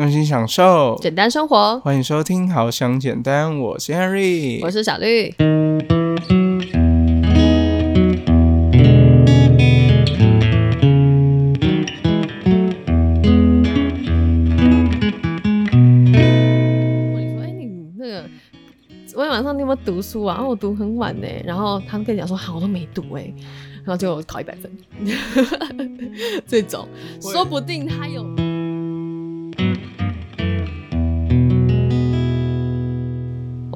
用心享受，简单生活。欢迎收听《好想简单》，我是 Henry，我是小绿。我说：“哎，你那个昨天晚上你有没有读书啊？我读很晚呢。然后他们跟你讲说，好，我都没读哎。然后就考一百分，这种说不定他有。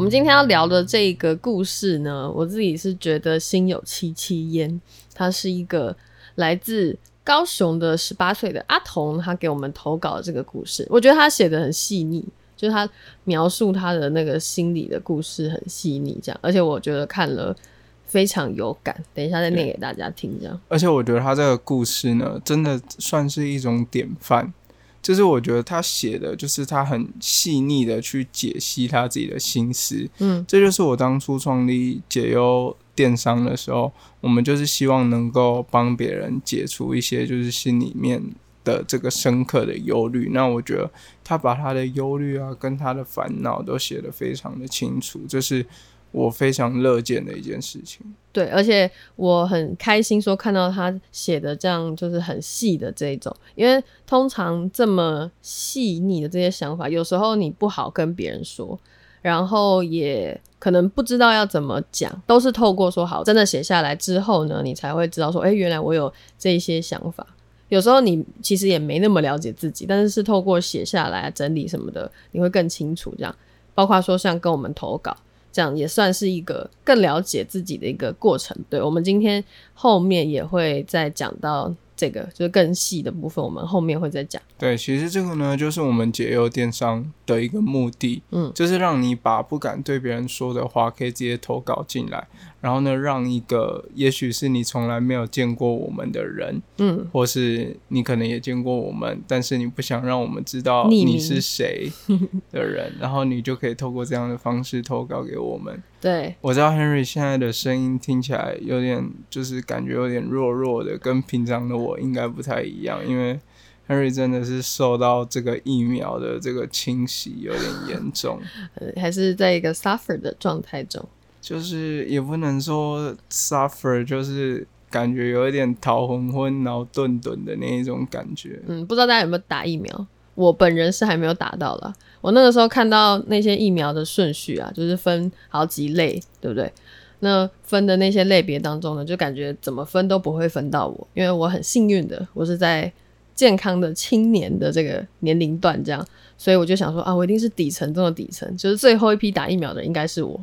们今天要聊的这个故事呢，我自己是觉得心有戚戚焉。他是一个来自高雄的十八岁的阿童，他给我们投稿这个故事。我觉得他写的很细腻，就是他描述他的那个心理的故事很细腻，这样。而且我觉得看了非常有感。等一下再念给大家听，这样。而且我觉得他这个故事呢，真的算是一种典范。就是我觉得他写的就是他很细腻的去解析他自己的心思，嗯，这就是我当初创立解忧电商的时候，我们就是希望能够帮别人解除一些就是心里面的这个深刻的忧虑。那我觉得他把他的忧虑啊跟他的烦恼都写得非常的清楚，就是我非常乐见的一件事情。对，而且我很开心说看到他写的这样就是很细的这一种，因为通常这么细腻的这些想法，有时候你不好跟别人说，然后也可能不知道要怎么讲，都是透过说好真的写下来之后呢，你才会知道说，哎，原来我有这些想法。有时候你其实也没那么了解自己，但是是透过写下来整理什么的，你会更清楚。这样，包括说像跟我们投稿。这样也算是一个更了解自己的一个过程。对我们今天后面也会再讲到这个，就是更细的部分，我们后面会再讲。对，其实这个呢，就是我们解忧电商的一个目的，嗯，就是让你把不敢对别人说的话，可以直接投稿进来，然后呢，让一个也许是你从来没有见过我们的人，嗯，或是你可能也见过我们，但是你不想让我们知道你是谁的人，然后你就可以透过这样的方式投稿给我们。对，我知道 Henry 现在的声音听起来有点，就是感觉有点弱弱的，跟平常的我应该不太一样，因为 Henry 真的是受到这个疫苗的这个侵袭有点严重，呃，还是在一个 suffer 的状态中。就是也不能说 suffer，就是感觉有一点头昏昏、脑顿顿的那一种感觉。嗯，不知道大家有没有打疫苗？我本人是还没有打到啦。我那个时候看到那些疫苗的顺序啊，就是分好几类，对不对？那分的那些类别当中呢，就感觉怎么分都不会分到我，因为我很幸运的，我是在健康的青年的这个年龄段，这样，所以我就想说啊，我一定是底层中的底层，就是最后一批打疫苗的应该是我，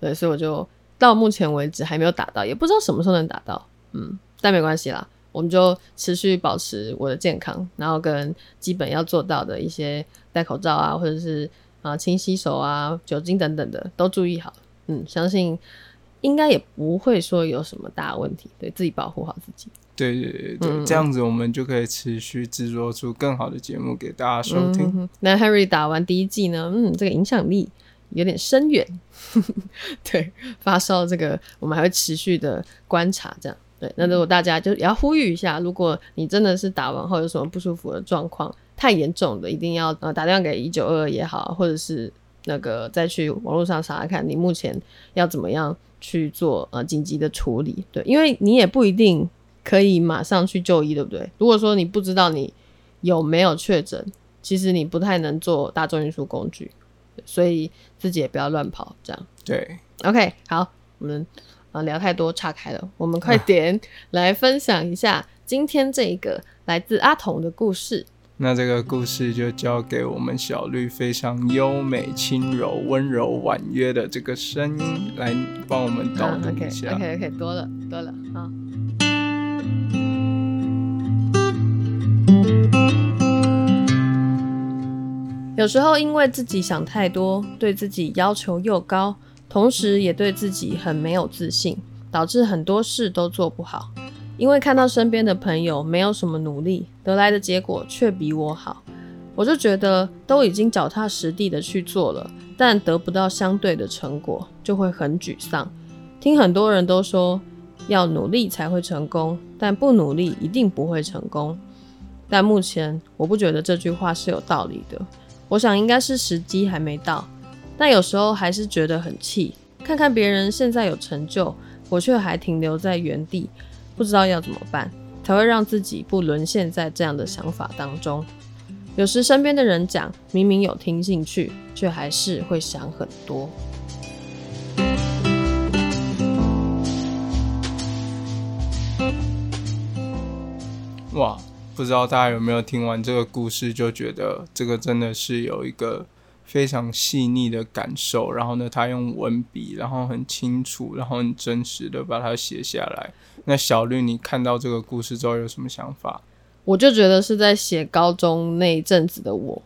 对，所以我就到目前为止还没有打到，也不知道什么时候能打到，嗯，但没关系啦，我们就持续保持我的健康，然后跟基本要做到的一些戴口罩啊，或者是啊勤洗手啊、酒精等等的都注意好，嗯，相信应该也不会说有什么大问题，对自己保护好自己。对对对对，嗯这样子我们就可以持续制作出更好的节目给大家收听。嗯那 Harry 打完第一季呢，嗯，这个影响力有点深远。对，发烧这个我们还会持续的观察，这样。对，那如果大家就也要呼吁一下，如果你真的是打完后有什么不舒服的状况，太严重的，一定要呃打电话给一九二二也好，或者是那个再去网络上查查看你目前要怎么样去做呃紧急的处理。对，因为你也不一定可以马上去就医，对不对？如果说你不知道你有没有确诊，其实你不太能做大众运输工具，所以自己也不要乱跑，这样。对，OK，好，我们啊、呃聊太多岔开了，我们快点来分享一下今天这一个来自阿童的故事。那这个故事就交给我们小绿非常优美、轻柔、温柔、婉约的这个声音来帮我们导读一下。OK OK，多了多了啊。有时候因为自己想太多，对自己要求又高，同时也对自己很没有自信，导致很多事都做不好。因为看到身边的朋友没有什么努力，得来的结果却比我好，我就觉得都已经脚踏实地的去做了，但得不到相对的成果，就会很沮丧。听很多人都说要努力才会成功，但不努力一定不会成功。但目前我不觉得这句话是有道理的。我想应该是时机还没到，但有时候还是觉得很气。看看别人现在有成就，我却还停留在原地，不知道要怎么办，才会让自己不沦陷在这样的想法当中。有时身边的人讲，明明有听进去，却还是会想很多。哇，不知道大家有没有听完这个故事，就觉得这个真的是有一个非常细腻的感受。然后呢，他用文笔，然后很清楚，然后很真实的把它写下来。那小绿，你看到这个故事之后有什么想法？我就觉得是在写高中那一阵子的我，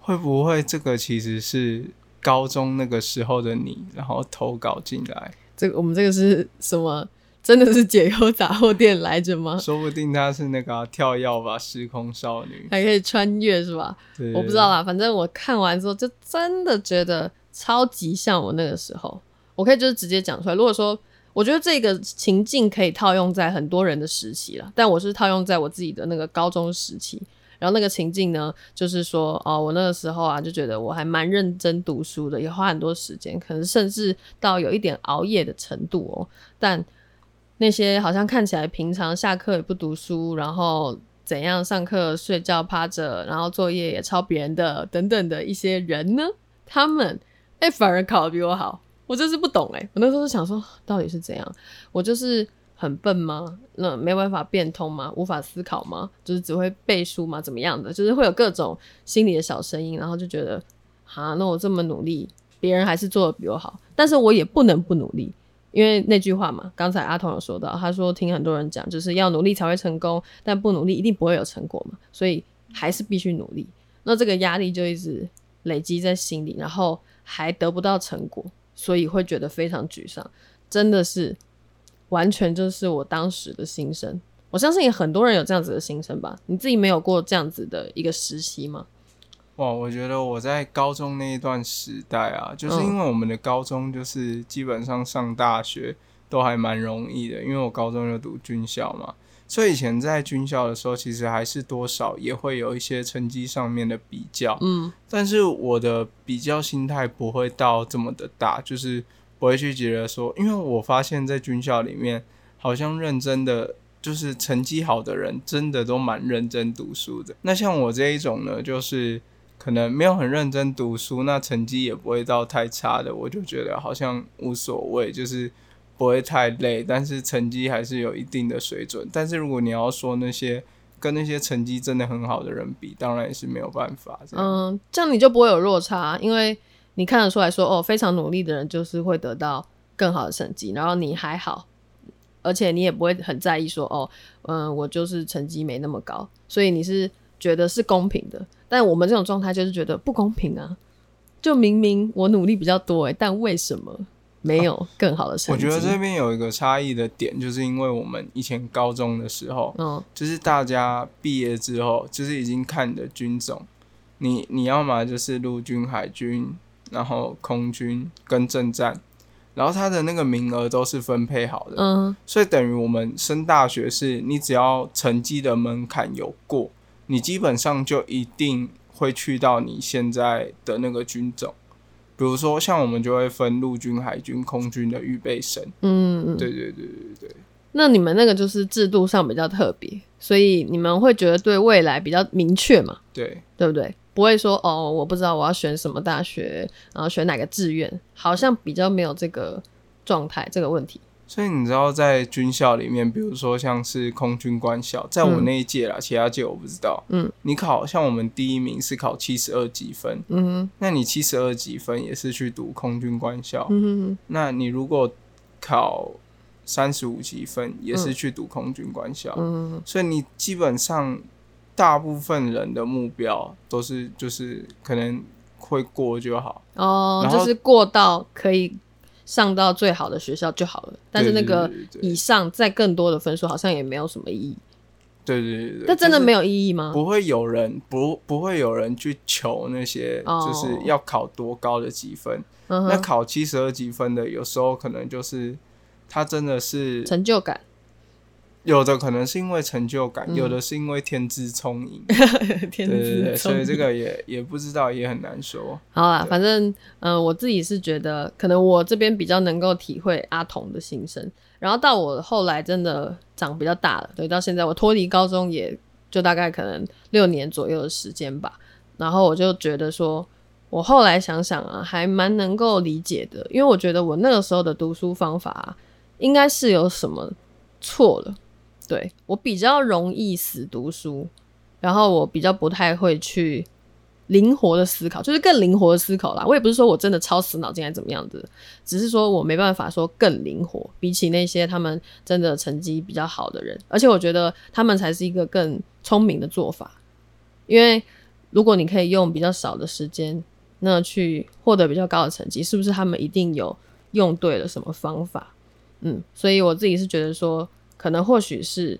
会不会这个其实是高中那个时候的你，然后投稿进来？这个我们这个是什么？真的是解忧杂货店来着吗？说不定他是那个跳药吧时空少女，还可以穿越是吧？我不知道啦，反正我看完之后就真的觉得超级像我那个时候。我可以就是直接讲出来。如果说我觉得这个情境可以套用在很多人的时期了，但我是套用在我自己的那个高中时期。然后那个情境呢，就是说哦，我那个时候啊就觉得我还蛮认真读书的，也花很多时间，可能甚至到有一点熬夜的程度哦，但。那些好像看起来平常下课也不读书，然后怎样上课睡觉趴着，然后作业也抄别人的等等的一些人呢？他们哎反而考的比我好，我就是不懂哎。我那时候想说，到底是怎样？我就是很笨吗？那没办法变通吗？无法思考吗？就是只会背书吗？怎么样的？就是会有各种心里的小声音，然后就觉得，哈，那我这么努力，别人还是做的比我好，但是我也不能不努力。因为那句话嘛，刚才阿童有说到，他说听很多人讲，就是要努力才会成功，但不努力一定不会有成果嘛，所以还是必须努力。那这个压力就一直累积在心里，然后还得不到成果，所以会觉得非常沮丧。真的是完全就是我当时的心声。我相信很多人有这样子的心声吧？你自己没有过这样子的一个实习吗？哇，我觉得我在高中那一段时代啊，就是因为我们的高中就是基本上上大学都还蛮容易的，因为我高中就读军校嘛，所以以前在军校的时候，其实还是多少也会有一些成绩上面的比较，嗯，但是我的比较心态不会到这么的大，就是不会去觉得说，因为我发现在军校里面，好像认真的就是成绩好的人，真的都蛮认真读书的。那像我这一种呢，就是。可能没有很认真读书，那成绩也不会到太差的，我就觉得好像无所谓，就是不会太累，但是成绩还是有一定的水准。但是如果你要说那些跟那些成绩真的很好的人比，当然也是没有办法。嗯，这样你就不会有落差，因为你看得出来说，哦，非常努力的人就是会得到更好的成绩，然后你还好，而且你也不会很在意说，哦，嗯，我就是成绩没那么高，所以你是觉得是公平的。但我们这种状态就是觉得不公平啊！就明明我努力比较多哎，但为什么没有更好的成绩？我觉得这边有一个差异的点，就是因为我们以前高中的时候，嗯，就是大家毕业之后，就是已经看的军种，你你要么就是陆军、海军，然后空军跟政战，然后他的那个名额都是分配好的，嗯，所以等于我们升大学是，你只要成绩的门槛有过。你基本上就一定会去到你现在的那个军种，比如说像我们就会分陆军、海军、空军的预备生。嗯，对对对对对。那你们那个就是制度上比较特别，所以你们会觉得对未来比较明确嘛？对，对不对？不会说哦，我不知道我要选什么大学，然后选哪个志愿，好像比较没有这个状态这个问题。所以你知道，在军校里面，比如说像是空军官校，在我那一届啦，其他届我不知道。嗯，你考像我们第一名是考七十二级分，嗯，那你七十二级分也是去读空军官校，嗯哼，那你如果考三十五级分，也是去读空军官校，嗯所以你基本上大部分人的目标都是就是可能会过就好，哦，就是过到可以。上到最好的学校就好了，但是那个以上再更多的分数好像也没有什么意义。对对对对，那真的没有意义吗？不会有人不不会有人去求那些就是要考多高的积分。那考七十二积分的，有时候可能就是他真的是成就感。有的可能是因为成就感，嗯有的是因为天资聪颖，天对对对，资聪所以这个也也不知道，也很难说。好啦，反正嗯、呃我自己是觉得，可能我这边比较能够体会阿童的心声。然后到我后来真的长比较大了，对，到现在我脱离高中也就大概可能六年左右的时间吧。然后我就觉得说，我后来想想啊，还蛮能够理解的，因为我觉得我那个时候的读书方法、啊、应该是有什么错了。对我比较容易死读书，然后我比较不太会去灵活的思考，就是更灵活的思考啦。我也不是说我真的超死脑筋还怎么样子，只是说我没办法说更灵活，比起那些他们真的成绩比较好的人，而且我觉得他们才是一个更聪明的做法，因为如果你可以用比较少的时间，那去获得比较高的成绩，是不是他们一定有用对了什么方法？嗯，所以我自己是觉得说，可能或许是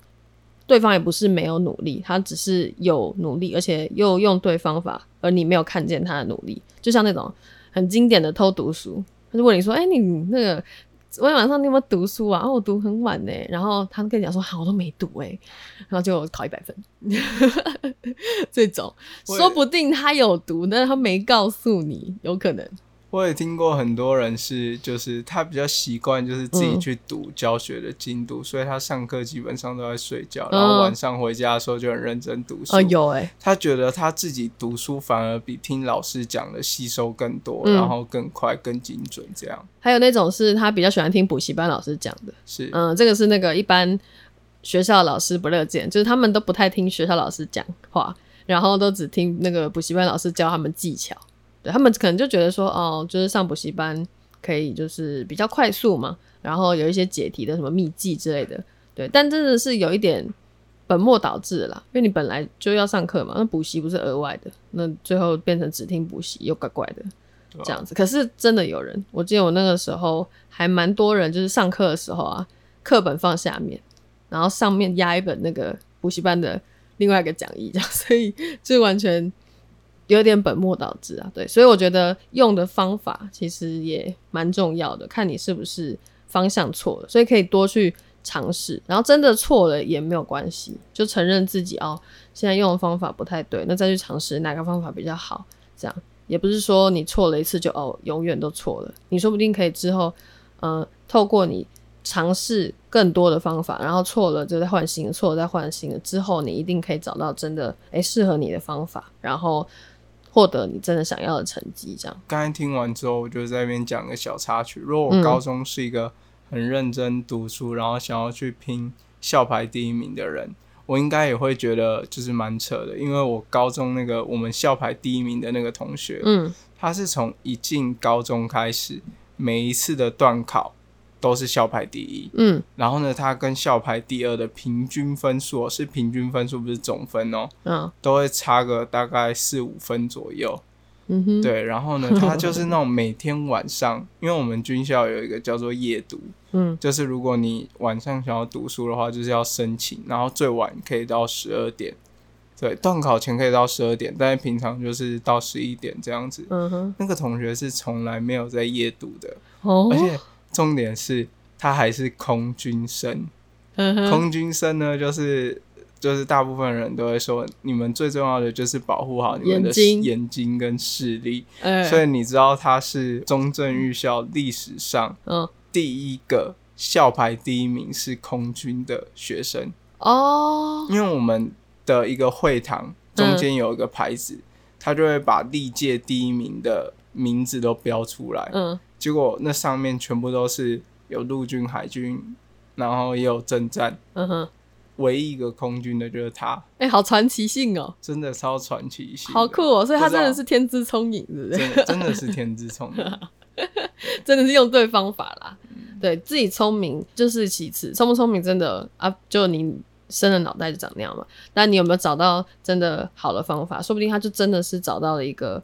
对方也不是没有努力，他只是有努力，而且又用对方法，而你没有看见他的努力。就像那种很经典的偷读书，他就问你说：“哎、你那个昨天晚上你有没有读书啊？”哦，我读很晚呢。然后他跟你讲说：“好，我都没读哎。”然后就考一百分。这种说不定他有读，但是他没告诉你，有可能。我也听过很多人是，就是他比较习惯就是自己嗯。去读教学的进度，所以他上课基本上都在睡觉，嗯然后晚上回家的时候就很认真读书。哦，有哎、他觉得他自己读书反而比听老师讲的吸收更多，嗯。然后更快、更精准，这样。还有那种是他比较喜欢听补习班老师讲的，是、嗯，这个是那个一般学校老师不乐见，就是他们都不太听学校老师讲话，然后都只听那个补习班老师教他们技巧。对他们可能就觉得说，哦，就是上补习班可以就是比较快速嘛，然后有一些解题的什么秘籍之类的，对，但真的是有一点本末倒置了啦，因为你本来就要上课嘛，那补习不是额外的，那最后变成只听补习又怪怪的。这样子。可是真的有人，我记得我那个时候还蛮多人，就是上课的时候啊，课本放下面，然后上面压一本那个补习班的另外一个讲义，这样，所以就完全有点本末倒置啊。对，所以我觉得用的方法其实也蛮重要的，看你是不是方向错了，所以可以多去。尝试，然后真的错了也没有关系，就承认自己哦，现在用的方法不太对，那再去尝试哪个方法比较好，这样也不是说你错了一次就哦永远都错了，你说不定可以之后，呃，透过你尝试更多的方法，然后错了就再换新的，错了再换新的，之后你一定可以找到真的诶适合你的方法，然后获得你真的想要的成绩。这样，刚才听完之后，我就在那边讲个小插曲。如果嗯我高中是一个很认真读书，然后想要去拼校排第一名的人，我应该也会觉得就是蛮扯的，因为我高中那个我们校排第一名的那个同学，嗯他是从一进高中开始，每一次的段考都是校排第一。嗯然后呢，他跟校排第二的平均分数哦是平均分数，不是总分哦，嗯都会差个大概四五分左右。嗯哼，对，然后呢，他就是那种每天晚上，因为我们军校有一个叫做夜读，嗯就是如果你晚上想要读书的话，就是要申请，然后最晚可以到十二点。对，段考前可以到十二点，但是平常就是到十一点这样子。嗯哼，那个同学是从来没有在夜读的，哦，而且重点是他还是空军生。嗯，空军生呢，就是就是大部分人都会说，你们最重要的就是保护好你们的眼睛。跟视力。哎所以你知道他是中正预校历史上嗯。第一个校牌第一名是空军的学生，哦，因为我们的一个会堂中间有一个牌子，他就会把历届第一名的名字都标出来。嗯结果那上面全部都是有陆军、海军，然后也有政战，嗯哼，唯一一个空军的就是他，哎、好传奇性哦，真的超传奇性，好酷哦，所以他真的是天资聪颖，是不是？真的真的是天资聪颖。真的是用对方法啦。对自己聪明就是其次，聪不聪明真的啊，就你生的脑袋就长那样嘛。但你有没有找到真的好的方法？说不定他就真的是找到了一个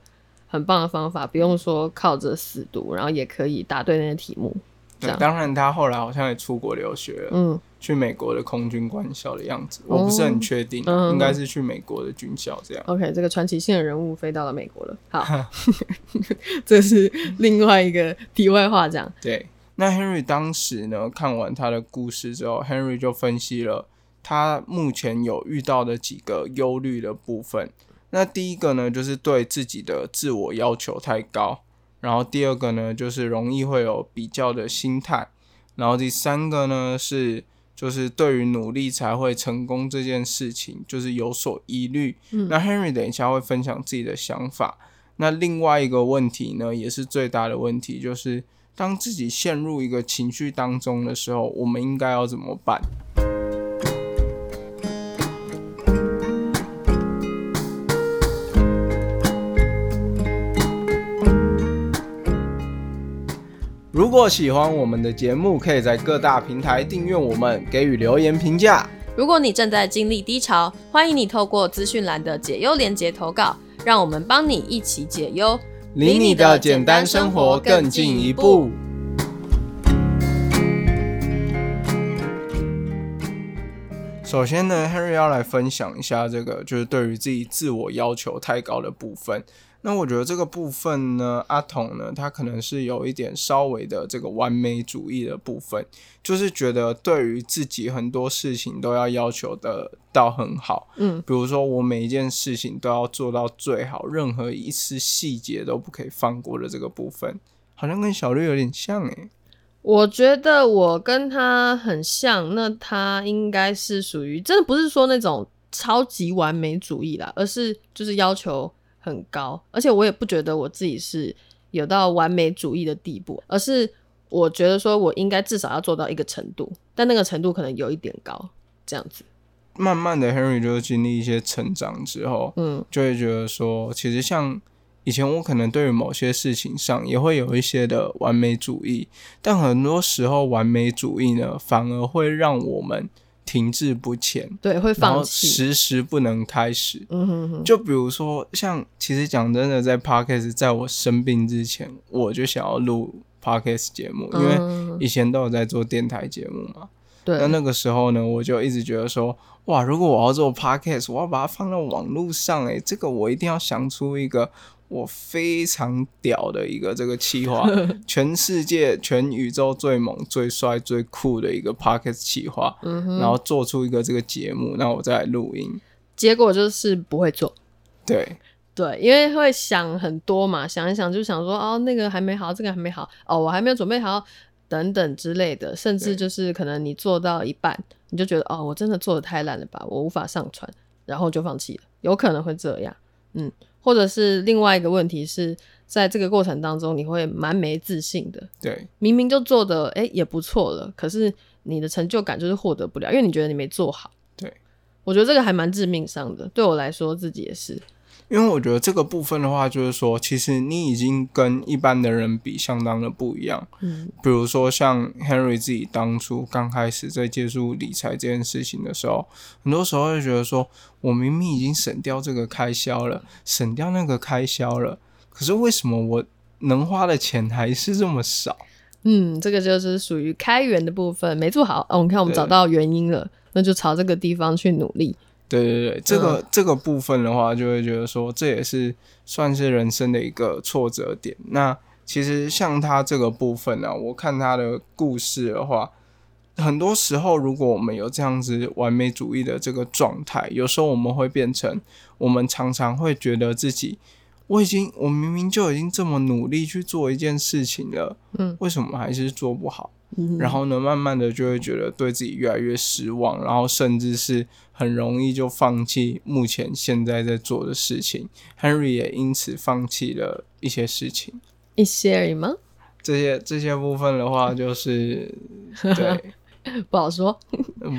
很棒的方法，不用说靠着死读，然后也可以答对那些题目。对当然他后来好像也出国留学了，嗯，去美国的空军官校的样子，我不是很确定应该是去美国的军校这样。OK，这个传奇性的人物飞到了美国了。好，这是另外一个题外话，这样。对，那 Henry 当时呢看完他的故事之后，Henry 就分析了他目前有遇到的几个忧虑的部分。那第一个呢，就是对自己的自我要求太高；然后第二个呢，就是容易会有比较的心态；然后第三个呢，是就是对于努力才会成功这件事情，就是有所疑虑。那 Henry 等一下会分享自己的想法。那另外一个问题呢，也是最大的问题，就是当自己陷入一个情绪当中的时候，我们应该要怎么办？果喜欢我们的节目，可以在各大平台订阅我们，给予留言评价。如果你正在经历低潮，欢迎你透过资讯栏的解忧连接投稿，让我们帮你一起解忧，离你的简单生活更进一步。首先呢，Henry 要来分享一下这个，就是对于自己自我要求太高的部分。那我觉得这个部分呢，阿童呢，他可能是有一点稍微的这个完美主义的部分，就是觉得对于自己很多事情都要要求的到很好，嗯，比如说我每一件事情都要做到最好，任何一丝细节都不可以放过的这个部分，好像跟小绿有点像诶。我觉得我跟他很像，那他应该是属于真的不是说那种超级完美主义啦，而是就是要求。很高，而且我也不觉得我自己是有到完美主义的地步，而是我觉得说我应该至少要做到一个程度，但那个程度可能有一点高，这样子。慢慢的，Henry 就是经历一些成长之后，嗯，就会觉得说，其实像以前我可能对于某些事情上也会有一些的完美主义，但很多时候完美主义呢，反而会让我们。停滞不前，对，会放弃，时时不能开始。嗯哼哼，就比如说，像其实讲真的，在 podcast 在我生病之前，我就想要录 podcast 节目，因为以前都有在做电台节目嘛。对。那那个时候呢，我就一直觉得说，哇，如果我要做 podcast，我要把它放到网络上，诶，这个我一定要想出一个。我非常屌的一个这个企划，全世界全宇宙最猛、最帅、最酷的一个 podcast 企划，然后做出一个这个节目，那我再来录音。结果就是不会做。对对，因为会想很多嘛，想一想就想说，哦，那个还没好，这个还没好，哦，我还没有准备好，等等之类的，甚至就是可能你做到一半，你就觉得，哦，我真的做的太烂了吧，我无法上传，然后就放弃了，有可能会这样，嗯。或者是另外一个问题是在这个过程当中，你会蛮没自信的。对，明明就做的哎也不错了，可是你的成就感就是获得不了，因为你觉得你没做好。对，我觉得这个还蛮致命伤的。对我来说，自己也是。因为我觉得这个部分的话，就是说，其实你已经跟一般的人比，相当的不一样。嗯，比如说像 Henry 自己当初刚开始在接触理财这件事情的时候，很多时候会觉得说，我明明已经省掉这个开销了，省掉那个开销了，可是为什么我能花的钱还是这么少？嗯，这个就是属于开源的部分没做好。哦，我们看我们找到原因了，那就朝这个地方去努力。对对对，这个这个部分的话，就会觉得说，这也是算是人生的一个挫折点。那其实像他这个部分呢，我看他的故事的话，很多时候如果我们有这样子完美主义的这个状态，有时候我们会变成，我们常常会觉得自己，我已经我明明就已经这么努力去做一件事情了，嗯，为什么还是做不好？然后呢，慢慢的就会觉得对自己越来越失望，然后甚至是很容易就放弃目前现在在做的事情。Henry 也因此放弃了一些事情，一些而已吗？这些这些部分的话，就是 对，不好说，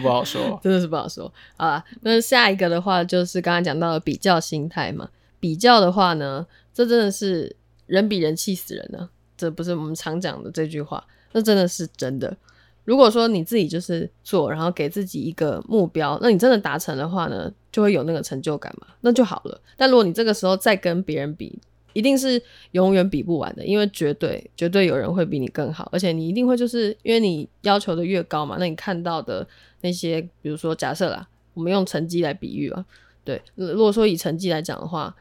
不好说，真的是不好说啊。那下一个的话，就是刚刚讲到的比较心态嘛。比较的话呢，这真的是人比人气死人呢，这不是我们常讲的这句话。那真的是真的。如果说你自己就是做，然后给自己一个目标，那你真的达成的话呢，就会有那个成就感嘛，那就好了。但如果你这个时候再跟别人比，一定是永远比不完的，因为绝对绝对有人会比你更好，而且你一定会就是因为你要求的越高嘛，那你看到的那些，比如说假设啦，我们用成绩来比喻啊，对，如果说以成绩来讲的话，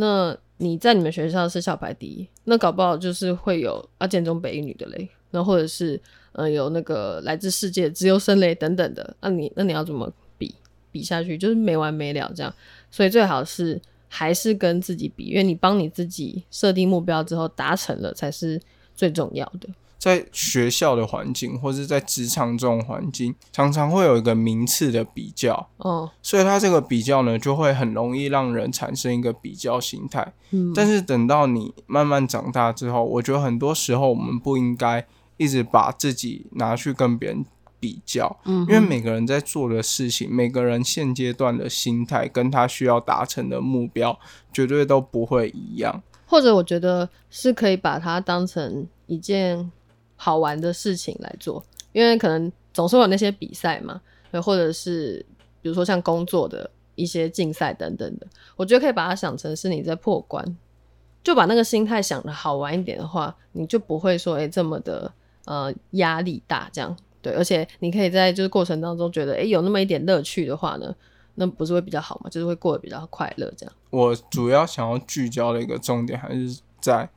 那你在你们学校是校排第一，那搞不好就是会有啊建中北一女的嘞。那或者是呃有那个来自世界自由生嘞等等的，那你那你要怎么比？比下去，就是没完没了这样。所以最好是还是跟自己比，因为你帮你自己设定目标之后达成了才是最重要的。在学校的环境，或是在职场这种环境，常常会有一个名次的比较，哦，所以它这个比较呢，就会很容易让人产生一个比较心态。嗯，但是等到你慢慢长大之后，我觉得很多时候我们不应该一直把自己拿去跟别人比较，嗯因为每个人在做的事情，每个人现阶段的心态跟他需要达成的目标，绝对都不会一样。或者我觉得是可以把它当成一件好玩的事情来做，因为可能总是有那些比赛嘛，或者是比如说像工作的一些竞赛等等的，我觉得可以把它想成是你在破关，就把那个心态想的好玩一点的话，你就不会说诶、这么的呃压力大这样，对，而且你可以在就是过程当中觉得诶、有那么一点乐趣的话呢，那不是会比较好嘛，就是会过得比较快乐这样。我主要想要聚焦的一个重点，还是在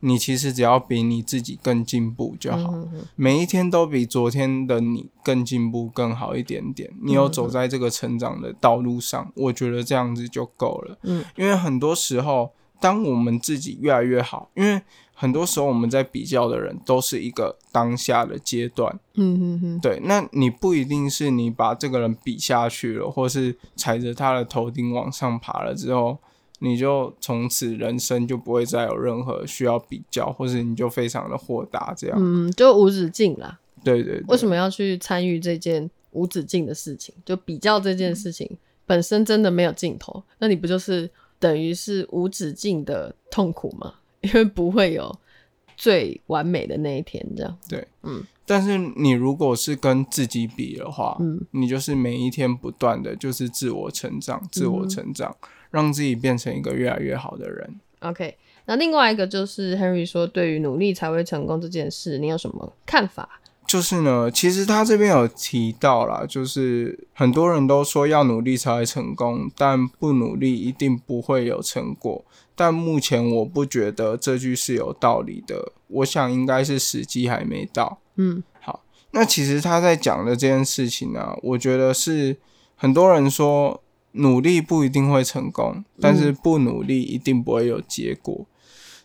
你其实只要比你自己更进步就好。嗯哼每一天都比昨天的你更进步、更好一点点。你有走在这个成长的道路上，我觉得这样子就够了。嗯，因为很多时候，当我们自己越来越好，因为很多时候我们在比较的人都是一个当下的阶段。嗯哼哼。对，那你不一定是你把这个人比下去了，或是踩着他的头顶往上爬了之后，你就从此人生就不会再有任何需要比较，或是你就非常的豁达这样。嗯，就无止境啦。对对对。为什么要去参与这件无止境的事情？就比较这件事情本身真的没有尽头，那你不就是等于是无止境的痛苦吗？因为不会有最完美的那一天，这样。对，嗯但是你如果是跟自己比的话，嗯你就是每一天不断的就是自我成长，自我成长，让自己变成一个越来越好的人。OK，那另外一个就是 Henry 说，对于努力才会成功这件事，你有什么看法？就是呢，其实他这边有提到啦，就是很多人都说要努力才会成功，但不努力一定不会有成果。但目前我不觉得这句是有道理的，我想应该是时机还没到。嗯好那其实他在讲的这件事情呢、我觉得是很多人说努力不一定会成功，但是不努力一定不会有结果。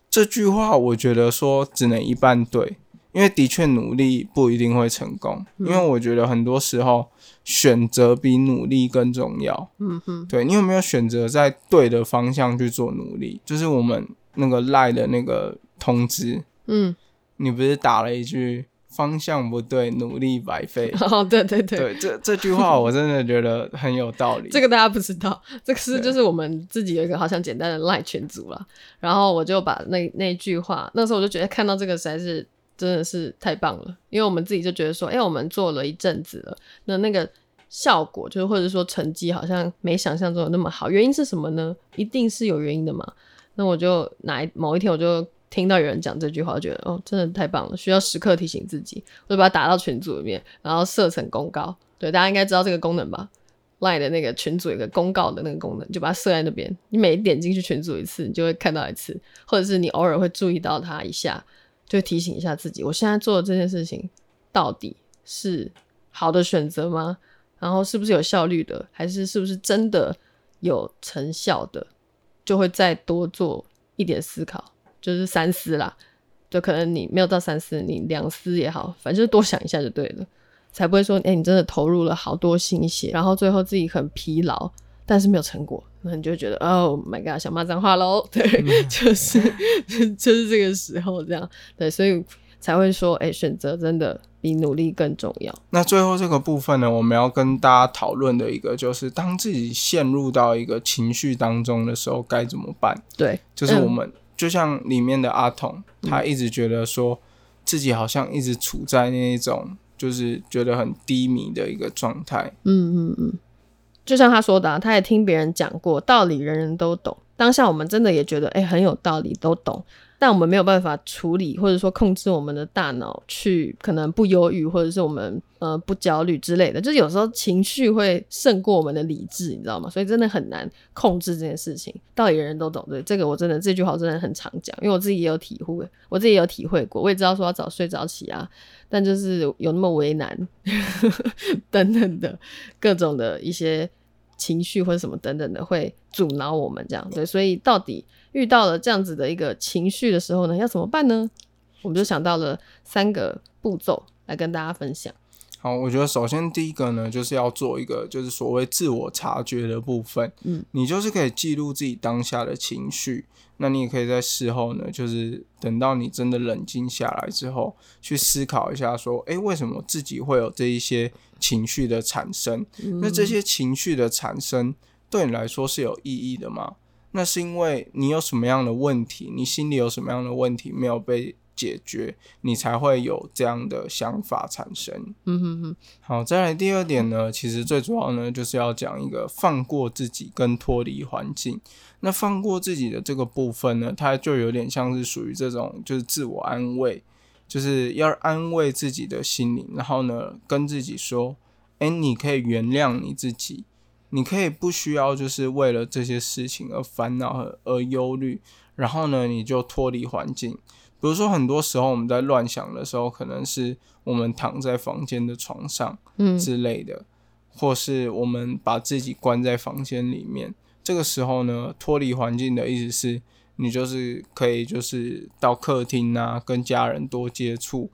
这句话我觉得说只能一半对，因为的确努力不一定会成功，因为我觉得很多时候选择比努力更重要。嗯哼，对你有没有选择在对的方向去做努力？就是我们那个赖的那个通知，嗯，你不是打了一句“方向不对，努力白费”？哦，对对对，对，这这句话我真的觉得很有道理。这个大家不知道，这个是就是我们自己有一个好像简单的赖群组了，然后我就把那那句话，那时候我就觉得看到这个实在是真的是太棒了，因为我们自己就觉得说，哎、我们做了一阵子了，那那个效果就是或者说成绩好像没想象中的那么好，原因是什么呢？一定是有原因的嘛。那我就哪一某一天我就听到有人讲这句话，觉得哦，真的太棒了，需要时刻提醒自己，我就把它打到群组里面，然后设成公告。对，大家应该知道这个功能吧？Line 的那个群组有个公告的那个功能，就把它设在那边。你每点进去群组一次，你就会看到一次，或者是你偶尔会注意到它一下，就提醒一下自己，我现在做的这件事情到底是好的选择吗？然后是不是有效率的，还是是不是真的有成效的？就会再多做一点思考，就是三思啦。就可能你没有到三思，你两思也好，反正就是多想一下就对了。才不会说，哎、你真的投入了好多心血，然后最后自己很疲劳，但是没有成果，那你就觉得，Oh my god，想骂脏话喽。对，就是 就是这个时候这样，对，所以才会说，哎、选择真的比努力更重要。那最后这个部分呢，我们要跟大家讨论的一个就是，当自己陷入到一个情绪当中的时候该怎么办？对，就是我们、就像里面的阿童，他一直觉得说自己好像一直处在那一种就是觉得很低迷的一个状态。嗯嗯嗯，就像他说的、啊，他也听别人讲过，道理人人都懂。当下我们真的也觉得，哎、很有道理，都懂。但我们没有办法处理，或者说控制我们的大脑去可能不忧郁，或者是我们呃不焦虑之类的。就是有时候情绪会胜过我们的理智，你知道吗？所以真的很难控制这件事情。道理人人都懂，对这个我真的这句话真的很常讲，因为我自己也有体会，我自己也有体会过，我也知道说要早睡早起啊，但就是有那么为难 等等的各种的一些情绪或者什么等等的会阻挠我们这样对，所以到底遇到了这样子的一个情绪的时候呢，要怎么办呢？我们就想到了三个步骤来跟大家分享。好，我觉得首先第一个呢，就是要做一个就是所谓自我察觉的部分。嗯，你就是可以记录自己当下的情绪，那你也可以在事后呢，就是等到你真的冷静下来之后，去思考一下，说，诶，为什么自己会有这一些情绪的产生？那这些情绪的产生对你来说是有意义的吗？那是因为你有什么样的问题，你心里有什么样的问题没有被。解决你才会有这样的想法产生。嗯哼哼，好，再来第二点呢，其实最主要呢就是要讲一个放过自己跟脱离环境。那放过自己的这个部分呢，它就有点像是属于这种就是自我安慰，就是要安慰自己的心灵，然后呢跟自己说，哎，你可以原谅你自己，你可以不需要就是为了这些事情而烦恼和而忧虑，然后呢你就脱离环境。比如说，很多时候我们在乱想的时候，可能是我们躺在房间的床上，嗯之类的，或是我们把自己关在房间里面。这个时候呢，脱离环境的意思是你就是可以就是到客厅啊，跟家人多接触。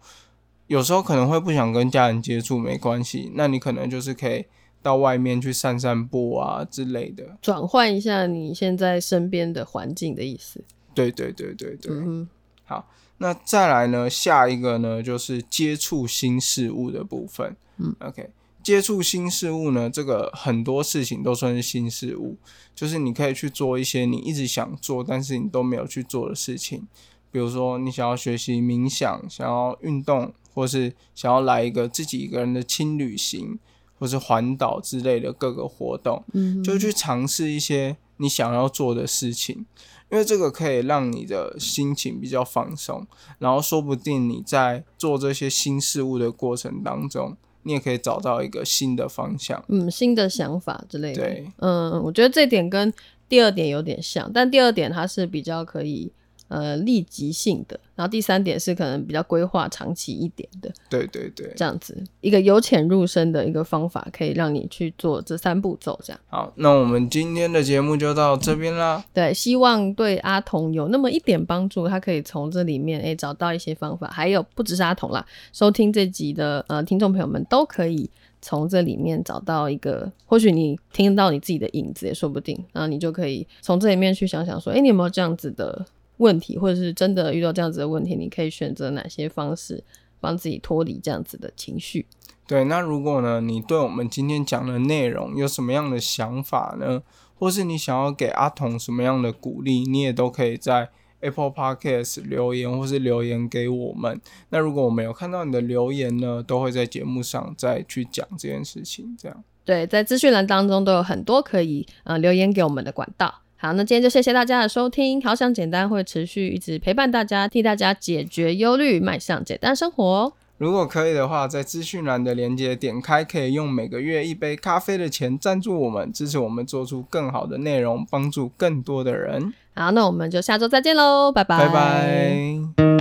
有时候可能会不想跟家人接触，没关系，那你可能就是可以到外面去散散步啊之类的，转换一下你现在身边的环境的意思。对对对对对。嗯好那再来呢？下一个呢，就是接触新事物的部分。嗯，OK，接触新事物呢，这个很多事情都算是新事物，就是你可以去做一些你一直想做，但是你都没有去做的事情。比如说，你想要学习冥想，想要运动，或是想要来一个自己一个人的轻旅行，或是环岛之类的各个活动，嗯，就去尝试一些你想要做的事情。因为这个可以让你的心情比较放松，然后说不定你在做这些新事物的过程当中，你也可以找到一个新的方向，嗯，新的想法之类的。对，嗯，我觉得这点跟第二点有点像，但第二点它是比较可以。呃，立即性的，然后第三点是可能比较规划长期一点的，对对对，这样子一个由浅入深的一个方法，可以让你去做这三步骤，这样。好，那我们今天的节目就到这边啦。对，希望对阿童有那么一点帮助，他可以从这里面诶找到一些方法，还有不只是阿童啦，收听这集的呃听众朋友们都可以从这里面找到一个，或许你听到你自己的影子也说不定，然后你就可以从这里面去想想说，诶，你有没有这样子的？问题，或者是真的遇到这样子的问题，你可以选择哪些方式帮自己脱离这样子的情绪？对，那如果呢，你对我们今天讲的内容有什么样的想法呢？或是你想要给阿童什么样的鼓励，你也都可以在 Apple Podcast 留言，或是留言给我们。那如果我没有看到你的留言呢，都会在节目上再去讲这件事情。这样，对，在资讯栏当中都有很多可以呃留言给我们的管道。好，那今天就谢谢大家的收听。好想简单会持续一直陪伴大家，替大家解决忧虑，迈向简单生活。如果可以的话，在资讯栏的链接点开，可以用每个月一杯咖啡的钱赞助我们，支持我们做出更好的内容，帮助更多的人。好，那我们就下周再见喽，拜拜，拜拜。